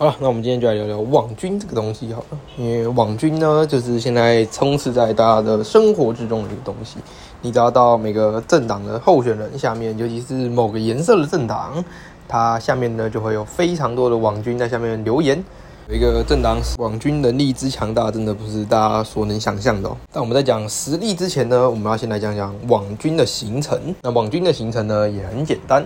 好了，那我们今天就来聊聊网军这个东西好了。因为网军呢，就是现在充斥在大家的生活之中的一个东西。你只要到每个政党的候选人下面，尤其是某个颜色的政党，它下面呢就会有非常多的网军在下面留言。有一个政党网军能力之强大，真的不是大家所能想象的。哦但我们在讲实力之前呢，我们要先来讲讲网军的形成。那网军的形成呢，也很简单。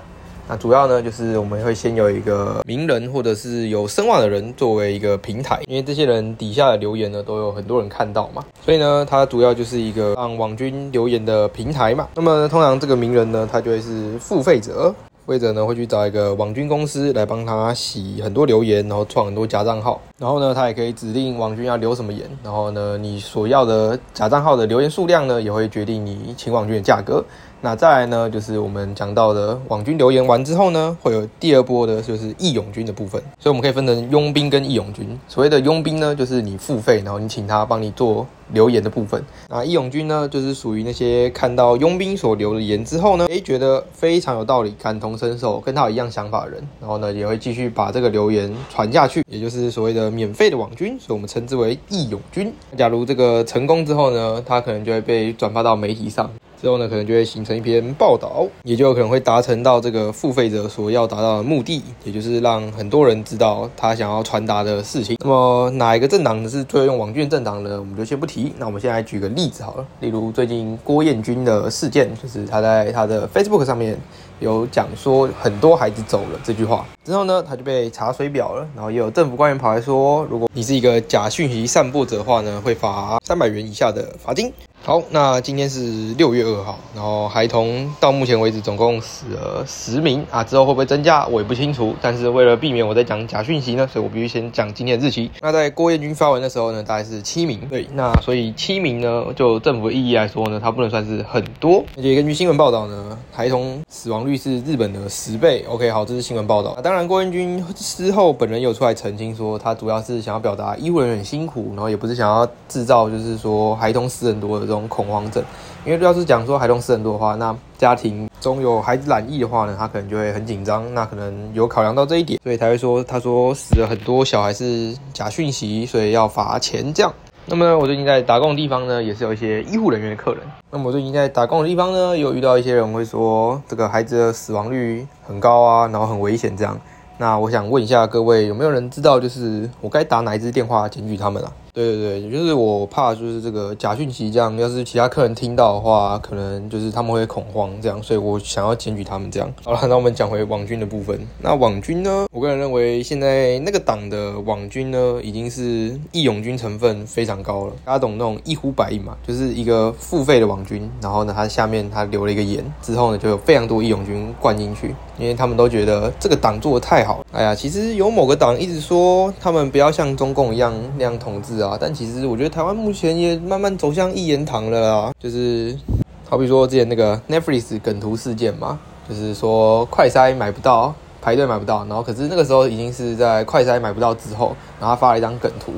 那主要呢，就是我们会先有一个名人或者是有声望的人作为一个平台，因为这些人底下的留言呢，都有很多人看到嘛，所以呢，它主要就是一个让网军留言的平台嘛。那么通常这个名人呢，他就会是付费者，付费者呢会去找一个网军公司来帮他洗很多留言，然后创很多假账号，然后呢，他也可以指定网军要留什么言，然后呢，你所要的假账号的留言数量呢，也会决定你请网军的价格。那再来呢，就是我们讲到的网军留言完之后呢，会有第二波的，就是义勇军的部分。所以我们可以分成佣兵跟义勇军。所谓的佣兵呢，就是你付费，然后你请他帮你做留言的部分。那义勇军呢，就是属于那些看到佣兵所留的言之后呢，诶，觉得非常有道理，感同身受，跟他有一样想法的人，然后呢，也会继续把这个留言传下去，也就是所谓的免费的网军，所以我们称之为义勇军。假如这个成功之后呢，他可能就会被转发到媒体上。之后呢，可能就会形成一篇报道，也就可能会达成到这个付费者所要达到的目的，也就是让很多人知道他想要传达的事情。那么哪一个政党是最用网军政党呢？我们就先不提。那我们现在举个例子好了，例如最近郭彦军的事件，就是他在他的 Facebook 上面有讲说很多孩子走了这句话，之后呢，他就被查水表了，然后也有政府官员跑来说，如果你是一个假讯息散布者的话呢，会罚三百元以下的罚金。好，那今天是六月二号，然后孩童到目前为止总共死了十名啊，之后会不会增加我也不清楚。但是为了避免我在讲假讯息呢，所以我必须先讲今天的日期。那在郭彦军发文的时候呢，大概是七名，对，那所以七名呢，就政府的意义来说呢，它不能算是很多。而且根据新闻报道呢，孩童死亡率是日本的十倍。OK，好，这是新闻报道。当然，郭彦军之后本人有出来澄清说，他主要是想要表达医护人员很辛苦，然后也不是想要制造就是说孩童死很多的。这种恐慌症，因为要是讲说孩童死很多的话，那家庭中有孩子染疫的话呢，他可能就会很紧张，那可能有考量到这一点，所以才会说他说死了很多小孩是假讯息，所以要罚钱这样。那么我最近在打工的地方呢，也是有一些医护人员的客人。那么我最近在打工的地方呢，有遇到一些人会说这个孩子的死亡率很高啊，然后很危险这样。那我想问一下各位，有没有人知道就是我该打哪一支电话检举他们啊？对对对，就是我怕就是这个假讯息这样，要是其他客人听到的话，可能就是他们会恐慌这样，所以我想要检举他们这样。好了，那我们讲回网军的部分。那网军呢，我个人认为现在那个党的网军呢，已经是义勇军成分非常高了。大家懂那种一呼百应嘛？就是一个付费的网军，然后呢，他下面他留了一个言，之后呢，就有非常多义勇军灌进去，因为他们都觉得这个党做的太好。哎呀，其实有某个党一直说他们不要像中共一样那样统治。啊，但其实我觉得台湾目前也慢慢走向一言堂了啦。就是好比说之前那个 Netflix 梗图事件嘛，就是说快筛买不到，排队买不到，然后可是那个时候已经是在快筛买不到之后，然后他发了一张梗图，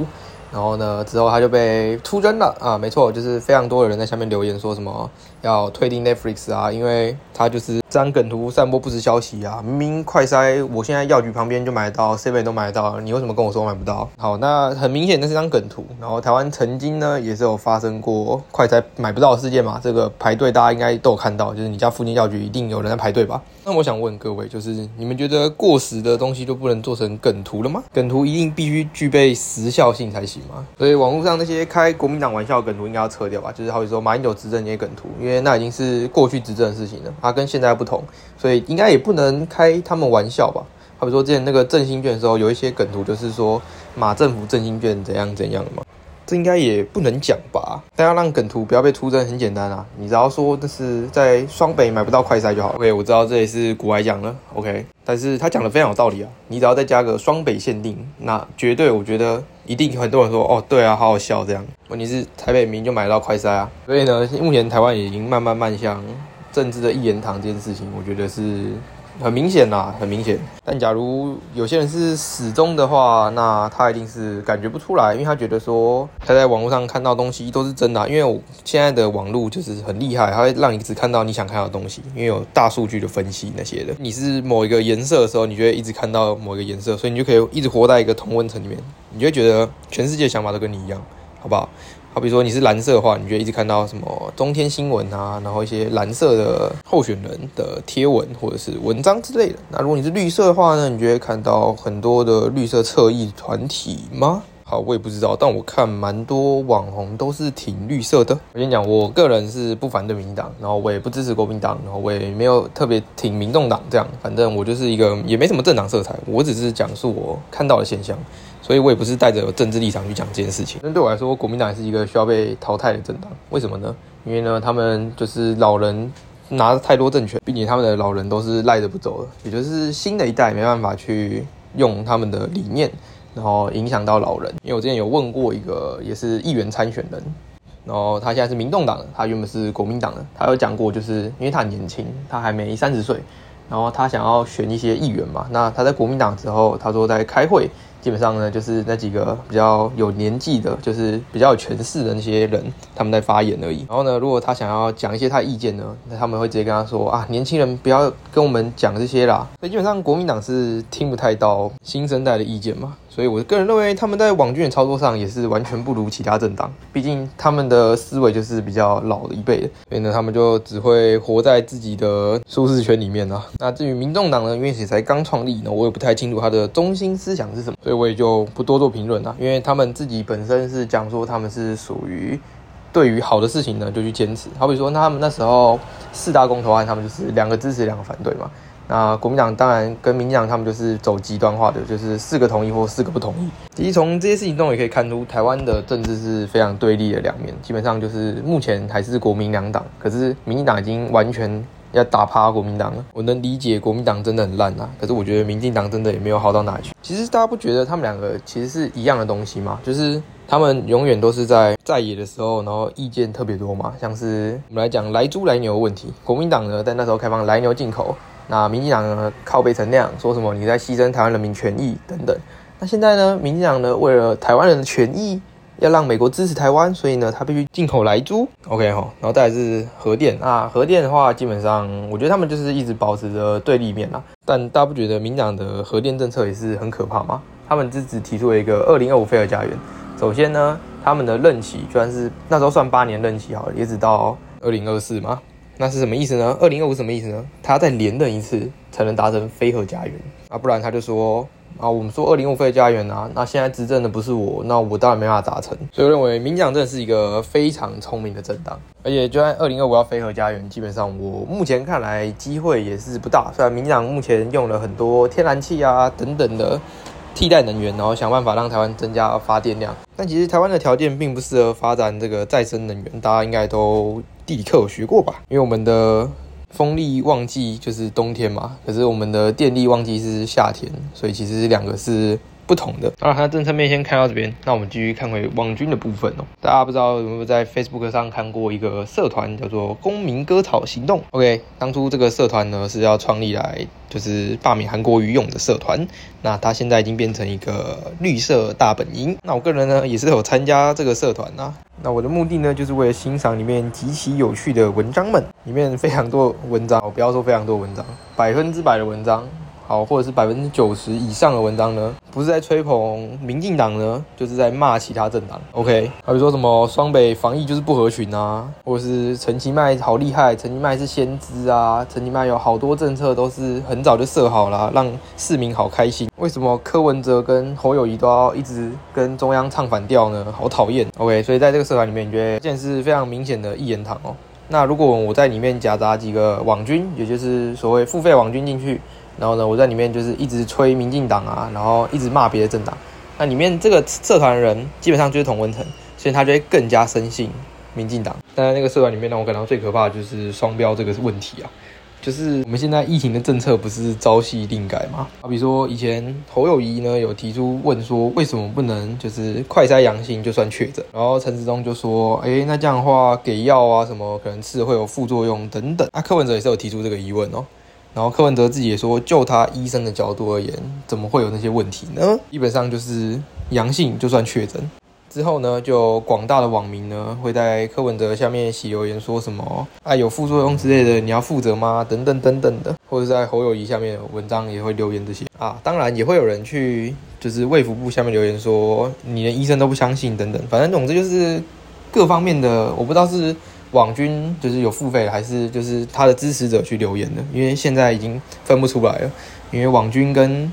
然后呢之后他就被出征了啊，没错，就是非常多的人在下面留言说什么要退订 Netflix 啊，因为他就是。张梗图散播不实消息啊！明明快筛，我现在药局旁边就买到，seven 都买得到，你为什么跟我说买不到？好，那很明显那是张梗图。然后台湾曾经呢也是有发生过快筛买不到的事件嘛，这个排队大家应该都有看到，就是你家附近药局一定有人在排队吧？那我想问各位，就是你们觉得过时的东西就不能做成梗图了吗？梗图一定必须具备时效性才行吗？所以网络上那些开国民党玩笑梗图应该要撤掉吧？就是好比说马英九执政那些梗图，因为那已经是过去执政的事情了，它跟现在不。不同，所以应该也不能开他们玩笑吧？好比说之前那个振兴券的时候，有一些梗图就是说马政府振兴券怎样怎样的嘛，这应该也不能讲吧？但要让梗图不要被出征，很简单啊，你只要说这是在双北买不到快筛就好。OK，我知道这也是古来讲了，OK，但是他讲的非常有道理啊，你只要再加个双北限定，那绝对我觉得一定很多人说哦，对啊，好好笑这样。问题是台北民就买到快筛啊，所以呢，目前台湾已经慢慢慢向。政治的一言堂这件事情，我觉得是很明显啦，很明显。但假如有些人是始终的话，那他一定是感觉不出来，因为他觉得说他在网络上看到东西都是真的。因为我现在的网络就是很厉害，它会让你只看到你想看到的东西，因为有大数据的分析那些的。你是某一个颜色的时候，你就会一直看到某一个颜色，所以你就可以一直活在一个同温层里面，你就会觉得全世界想法都跟你一样，好不好？好比如说你是蓝色的话，你就一直看到什么中天新闻啊，然后一些蓝色的候选人的贴文或者是文章之类的。那如果你是绿色的话呢，你就会看到很多的绿色侧翼团体吗？好，我也不知道，但我看蛮多网红都是挺绿色的。我跟你讲，我个人是不反对民进党，然后我也不支持国民党，然后我也没有特别挺民众党这样。反正我就是一个也没什么政党色彩，我只是讲述我看到的现象。所以我也不是带着政治立场去讲这件事情。但对我来说，国民党也是一个需要被淘汰的政党。为什么呢？因为呢，他们就是老人拿太多政权，并且他们的老人都是赖着不走的，也就是新的一代没办法去用他们的理念，然后影响到老人。因为我之前有问过一个也是议员参选人，然后他现在是民动党的，他原本是国民党的，他有讲过，就是因为他很年轻，他还没三十岁，然后他想要选一些议员嘛。那他在国民党之后，他说在开会。基本上呢，就是那几个比较有年纪的，就是比较有权势的那些人，他们在发言而已。然后呢，如果他想要讲一些他的意见呢，那他们会直接跟他说啊，年轻人不要跟我们讲这些啦。所以基本上国民党是听不太到新生代的意见嘛。所以，我个人认为他们在网军的操作上也是完全不如其他政党。毕竟他们的思维就是比较老的一辈的，所以呢，他们就只会活在自己的舒适圈里面啊。那至于民众党呢，因为也才刚创立呢，我也不太清楚他的中心思想是什么，所以我也就不多做评论了。因为他们自己本身是讲说他们是属于对于好的事情呢就去坚持。好比说，他们那时候四大公投案，他们就是两个支持，两个反对嘛。那国民党当然跟民进党他们就是走极端化的，就是四个同意或四个不同意。其实从这些事情中也可以看出，台湾的政治是非常对立的两面。基本上就是目前还是国民两党，可是民进党已经完全要打趴国民党了。我能理解国民党真的很烂啊，可是我觉得民进党真的也没有好到哪去。其实大家不觉得他们两个其实是一样的东西吗？就是他们永远都是在在野的时候，然后意见特别多嘛。像是我们来讲来猪来牛的问题，国民党呢在那时候开放来牛进口。那民进党呢靠背成那样，说什么你在牺牲台湾人民权益等等。那现在呢，民进党呢为了台湾人的权益，要让美国支持台湾，所以呢他必须进口来猪。OK 哈，然后再来是核电啊，核电的话基本上我觉得他们就是一直保持着对立面啊。但大家不觉得民党的核电政策也是很可怕吗？他们只只提出了一个二零二五菲尔家园。首先呢，他们的任期居然是那时候算八年任期好了，也只到二零二四嘛。那是什么意思呢？二零二五什么意思呢？他要再连任一次才能达成飞核家园啊，不然他就说啊，我们说二零五飞核家园啊，那现在执政的不是我，那我当然没办法达成。所以我认为民进党真的是一个非常聪明的政党，而且就算二零二五要飞核家园，基本上我目前看来机会也是不大。虽然民进党目前用了很多天然气啊等等的替代能源，然后想办法让台湾增加发电量，但其实台湾的条件并不适合发展这个再生能源，大家应该都。地理课有学过吧？因为我们的风力旺季就是冬天嘛，可是我们的电力旺季是夏天，所以其实两个是。不同的，然它的政策面先看到这边，那我们继续看回网军的部分哦。大家不知道有没有在 Facebook 上看过一个社团叫做“公民割草行动”。OK，当初这个社团呢是要创立来就是罢免韩国瑜用的社团，那它现在已经变成一个绿色大本营。那我个人呢也是有参加这个社团呐。那我的目的呢就是为了欣赏里面极其有趣的文章们，里面非常多文章，我不要说非常多文章，百分之百的文章。好，或者是百分之九十以上的文章呢，不是在吹捧民进党呢，就是在骂其他政党。OK，好比说什么双北防疫就是不合群啊，或者是陈其迈好厉害，陈其迈是先知啊，陈其迈有好多政策都是很早就设好了，让市民好开心。为什么柯文哲跟侯友谊都要一直跟中央唱反调呢？好讨厌。OK，所以在这个社团里面，你觉得这件事非常明显的一言堂哦。那如果我在里面夹杂几个网军，也就是所谓付费网军进去。然后呢，我在里面就是一直吹民进党啊，然后一直骂别的政党。那里面这个社团的人基本上就是同文层，所以他就会更加深信民进党。但在那个社团里面，让我感到最可怕的就是双标这个问题啊。就是我们现在疫情的政策不是朝夕令改吗？好比说以前侯友谊呢有提出问说，为什么不能就是快筛阳性就算确诊？然后陈时中就说，哎，那这样的话给药啊什么可能吃会有副作用等等。啊，柯文哲也是有提出这个疑问哦。然后柯文哲自己也说，就他医生的角度而言，怎么会有那些问题呢？基本上就是阳性就算确诊。之后呢，就广大的网民呢会在柯文哲下面写留言，说什么啊有副作用之类的，你要负责吗？等等等等的，或者在侯友谊下面文章也会留言这些啊。当然也会有人去就是卫福部下面留言说，你连医生都不相信等等。反正总之就是各方面的，我不知道是网军就是有付费，还是就是他的支持者去留言的，因为现在已经分不出来了，因为网军跟。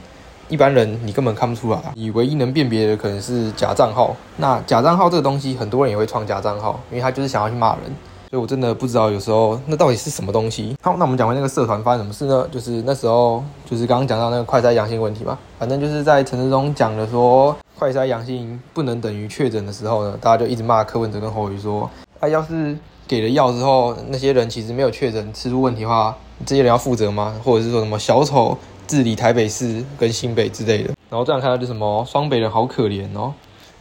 一般人你根本看不出来，你唯一能辨别的可能是假账号。那假账号这个东西，很多人也会创假账号，因为他就是想要去骂人。所以我真的不知道有时候那到底是什么东西。好，那我们讲完那个社团发生什么事呢？就是那时候就是刚刚讲到那个快筛阳性问题嘛，反正就是在陈志忠讲的说快筛阳性不能等于确诊的时候呢，大家就一直骂柯文哲跟侯宇说，啊，要是给了药之后，那些人其实没有确诊，吃出问题的话，这些人要负责吗？或者是说什么小丑？治理台北市跟新北之类的，然后这样看到就什么双北人好可怜哦，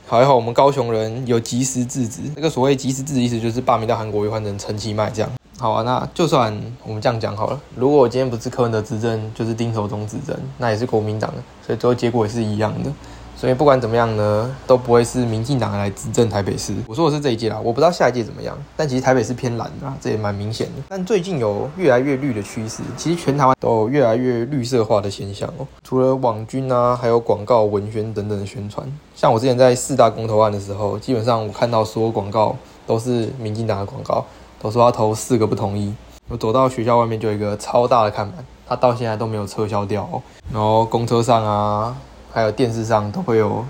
还好我们高雄人有及时制止。这个所谓及时制止，意思就是罢免到韩国瑜换成陈其迈这样。好啊，那就算我们这样讲好了，如果我今天不是柯文哲执政，就是丁守中执政，那也是国民党的，所以最后结果也是一样的。所以不管怎么样呢，都不会是民进党来执政台北市。我说的是这一届啦，我不知道下一届怎么样。但其实台北市偏蓝啊，这也蛮明显的。但最近有越来越绿的趋势，其实全台湾都有越来越绿色化的现象哦。除了网军啊，还有广告、文宣等等的宣传。像我之前在四大公投案的时候，基本上我看到所有广告都是民进党的广告，都说要投四个不同意。我走到学校外面就有一个超大的看板，它到现在都没有撤销掉。然后公车上啊。还有电视上都会有，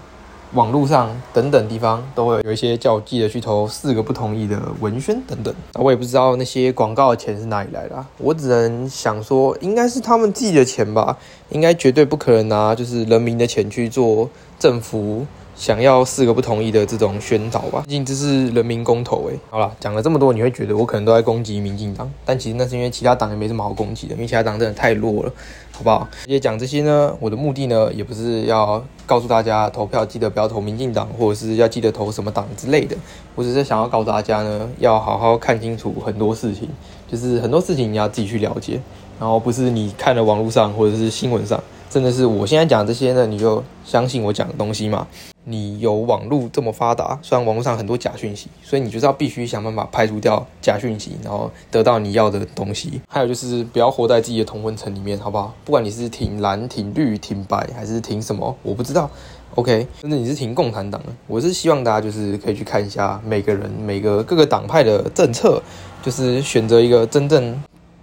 网络上等等地方都会有一些叫记得去投四个不同意的文宣等等。我也不知道那些广告的钱是哪里来的，我只能想说，应该是他们自己的钱吧，应该绝对不可能拿就是人民的钱去做政府。想要四个不同意的这种宣导吧，毕竟这是人民公投诶。好了，讲了这么多，你会觉得我可能都在攻击民进党，但其实那是因为其他党也没什么好攻击的，因为其他党真的太弱了，好不好？而且讲这些呢，我的目的呢，也不是要告诉大家投票记得不要投民进党，或者是要记得投什么党之类的，我只是想要告诉大家呢，要好好看清楚很多事情，就是很多事情你要自己去了解，然后不是你看了网络上或者是新闻上。真的是我现在讲这些呢，你就相信我讲的东西嘛？你有网络这么发达，虽然网络上很多假讯息，所以你就是要必须想办法排除掉假讯息，然后得到你要的东西。还有就是不要活在自己的同温层里面，好不好？不管你是挺蓝、挺绿、挺白，还是挺什么，我不知道。OK，甚至你是挺共产党的，我是希望大家就是可以去看一下每个人、每个各个党派的政策，就是选择一个真正。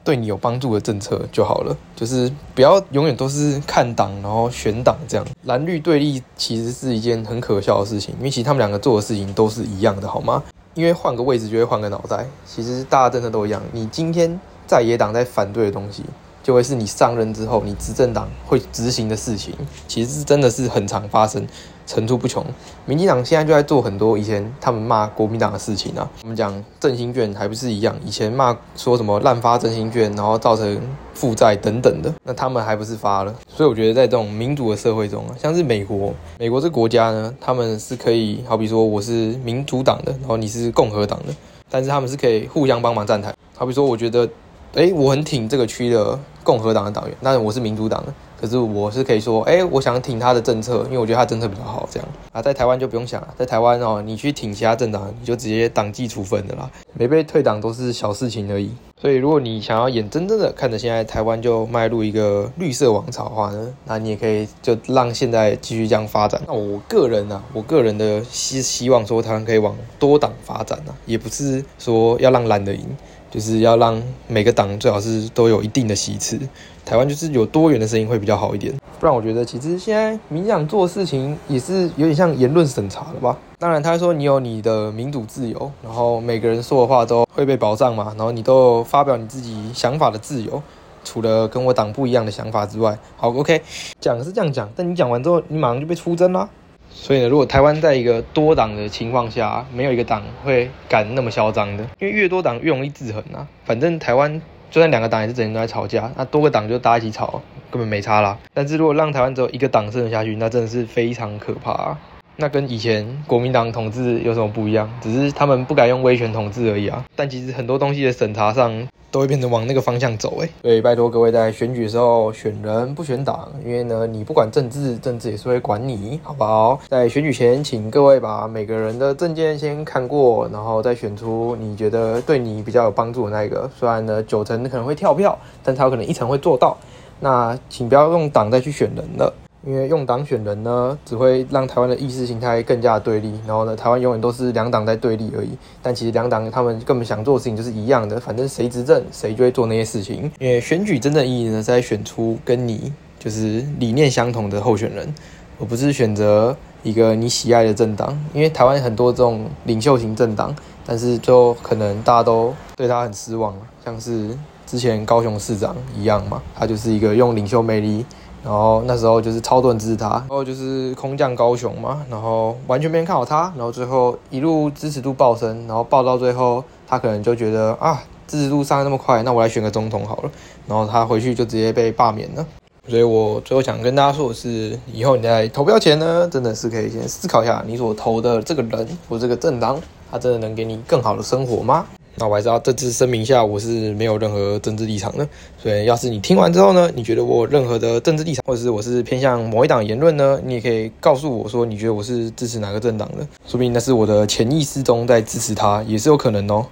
对你有帮助的政策就好了，就是不要永远都是看党，然后选党这样。蓝绿对立其实是一件很可笑的事情，因为其实他们两个做的事情都是一样的，好吗？因为换个位置就会换个脑袋。其实大家政策都一样，你今天在野党在反对的东西。就会是你上任之后，你执政党会执行的事情，其实是真的是很常发生，层出不穷。民进党现在就在做很多以前他们骂国民党的事情啊。我们讲振兴券还不是一样，以前骂说什么滥发振兴券，然后造成负债等等的，那他们还不是发了？所以我觉得在这种民主的社会中，像是美国，美国这国家呢，他们是可以，好比说我是民主党的，然后你是共和党的，但是他们是可以互相帮忙站台。好比说，我觉得。哎，我很挺这个区的共和党的党员，那我是民主党的，可是我是可以说，哎，我想挺他的政策，因为我觉得他政策比较好，这样啊，在台湾就不用想了，在台湾哦，你去挺其他政党，你就直接党纪处分的啦，没被退党都是小事情而已。所以，如果你想要眼睁睁的看着现在台湾就迈入一个绿色王朝的话呢，那你也可以就让现在继续这样发展。那我个人呢，我个人的希希望说台湾可以往多党发展啊，也不是说要让蓝的赢。就是要让每个党最好是都有一定的席次，台湾就是有多元的声音会比较好一点。不然我觉得其实现在民进党做事情也是有点像言论审查了吧？当然他说你有你的民主自由，然后每个人说的话都会被保障嘛，然后你都有发表你自己想法的自由，除了跟我党不一样的想法之外，好 OK，讲是这样讲，但你讲完之后你马上就被出征啦。所以呢，如果台湾在一个多党的情况下，没有一个党会敢那么嚣张的，因为越多党越容易制衡啊。反正台湾就算两个党也是整天都在吵架，那多个党就大家一起吵，根本没差啦。但是如果让台湾只有一个党生存下去，那真的是非常可怕。那跟以前国民党统治有什么不一样？只是他们不敢用威权统治而已啊。但其实很多东西的审查上都会变成往那个方向走，哎。所以拜托各位在选举的时候选人不选党，因为呢你不管政治，政治也是会管你，好不好？在选举前，请各位把每个人的证件先看过，然后再选出你觉得对你比较有帮助的那一个。虽然呢九成可能会跳票，但他有可能一成会做到。那请不要用党再去选人了。因为用党选人呢，只会让台湾的意识形态更加对立。然后呢，台湾永远都是两党在对立而已。但其实两党他们根本想做的事情就是一样的，反正谁执政谁就会做那些事情。因为选举真正意义呢，是在选出跟你就是理念相同的候选人，而不是选择一个你喜爱的政党。因为台湾很多这种领袖型政党，但是就可能大家都对他很失望，像是之前高雄市长一样嘛，他就是一个用领袖魅力。然后那时候就是超多人支持他，然后就是空降高雄嘛，然后完全没人看好他，然后最后一路支持度暴升，然后爆到最后，他可能就觉得啊，支持度上那么快，那我来选个总统好了，然后他回去就直接被罢免了。所以我最后想跟大家说的是，以后你在投票前呢，真的是可以先思考一下，你所投的这个人或这个政党，他真的能给你更好的生活吗？那我还是要再次声明一下，我是没有任何政治立场的。所以，要是你听完之后呢，你觉得我有任何的政治立场，或者是我是偏向某一党言论呢，你也可以告诉我说，你觉得我是支持哪个政党的？说不定那是我的潜意识中在支持他，也是有可能哦。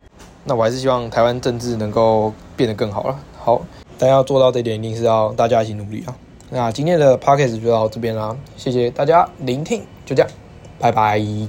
那我还是希望台湾政治能够变得更好了。好，但要做到这点，一定是要大家一起努力啊。那今天的 podcast 就到这边啦，谢谢大家聆听，就这样，拜拜。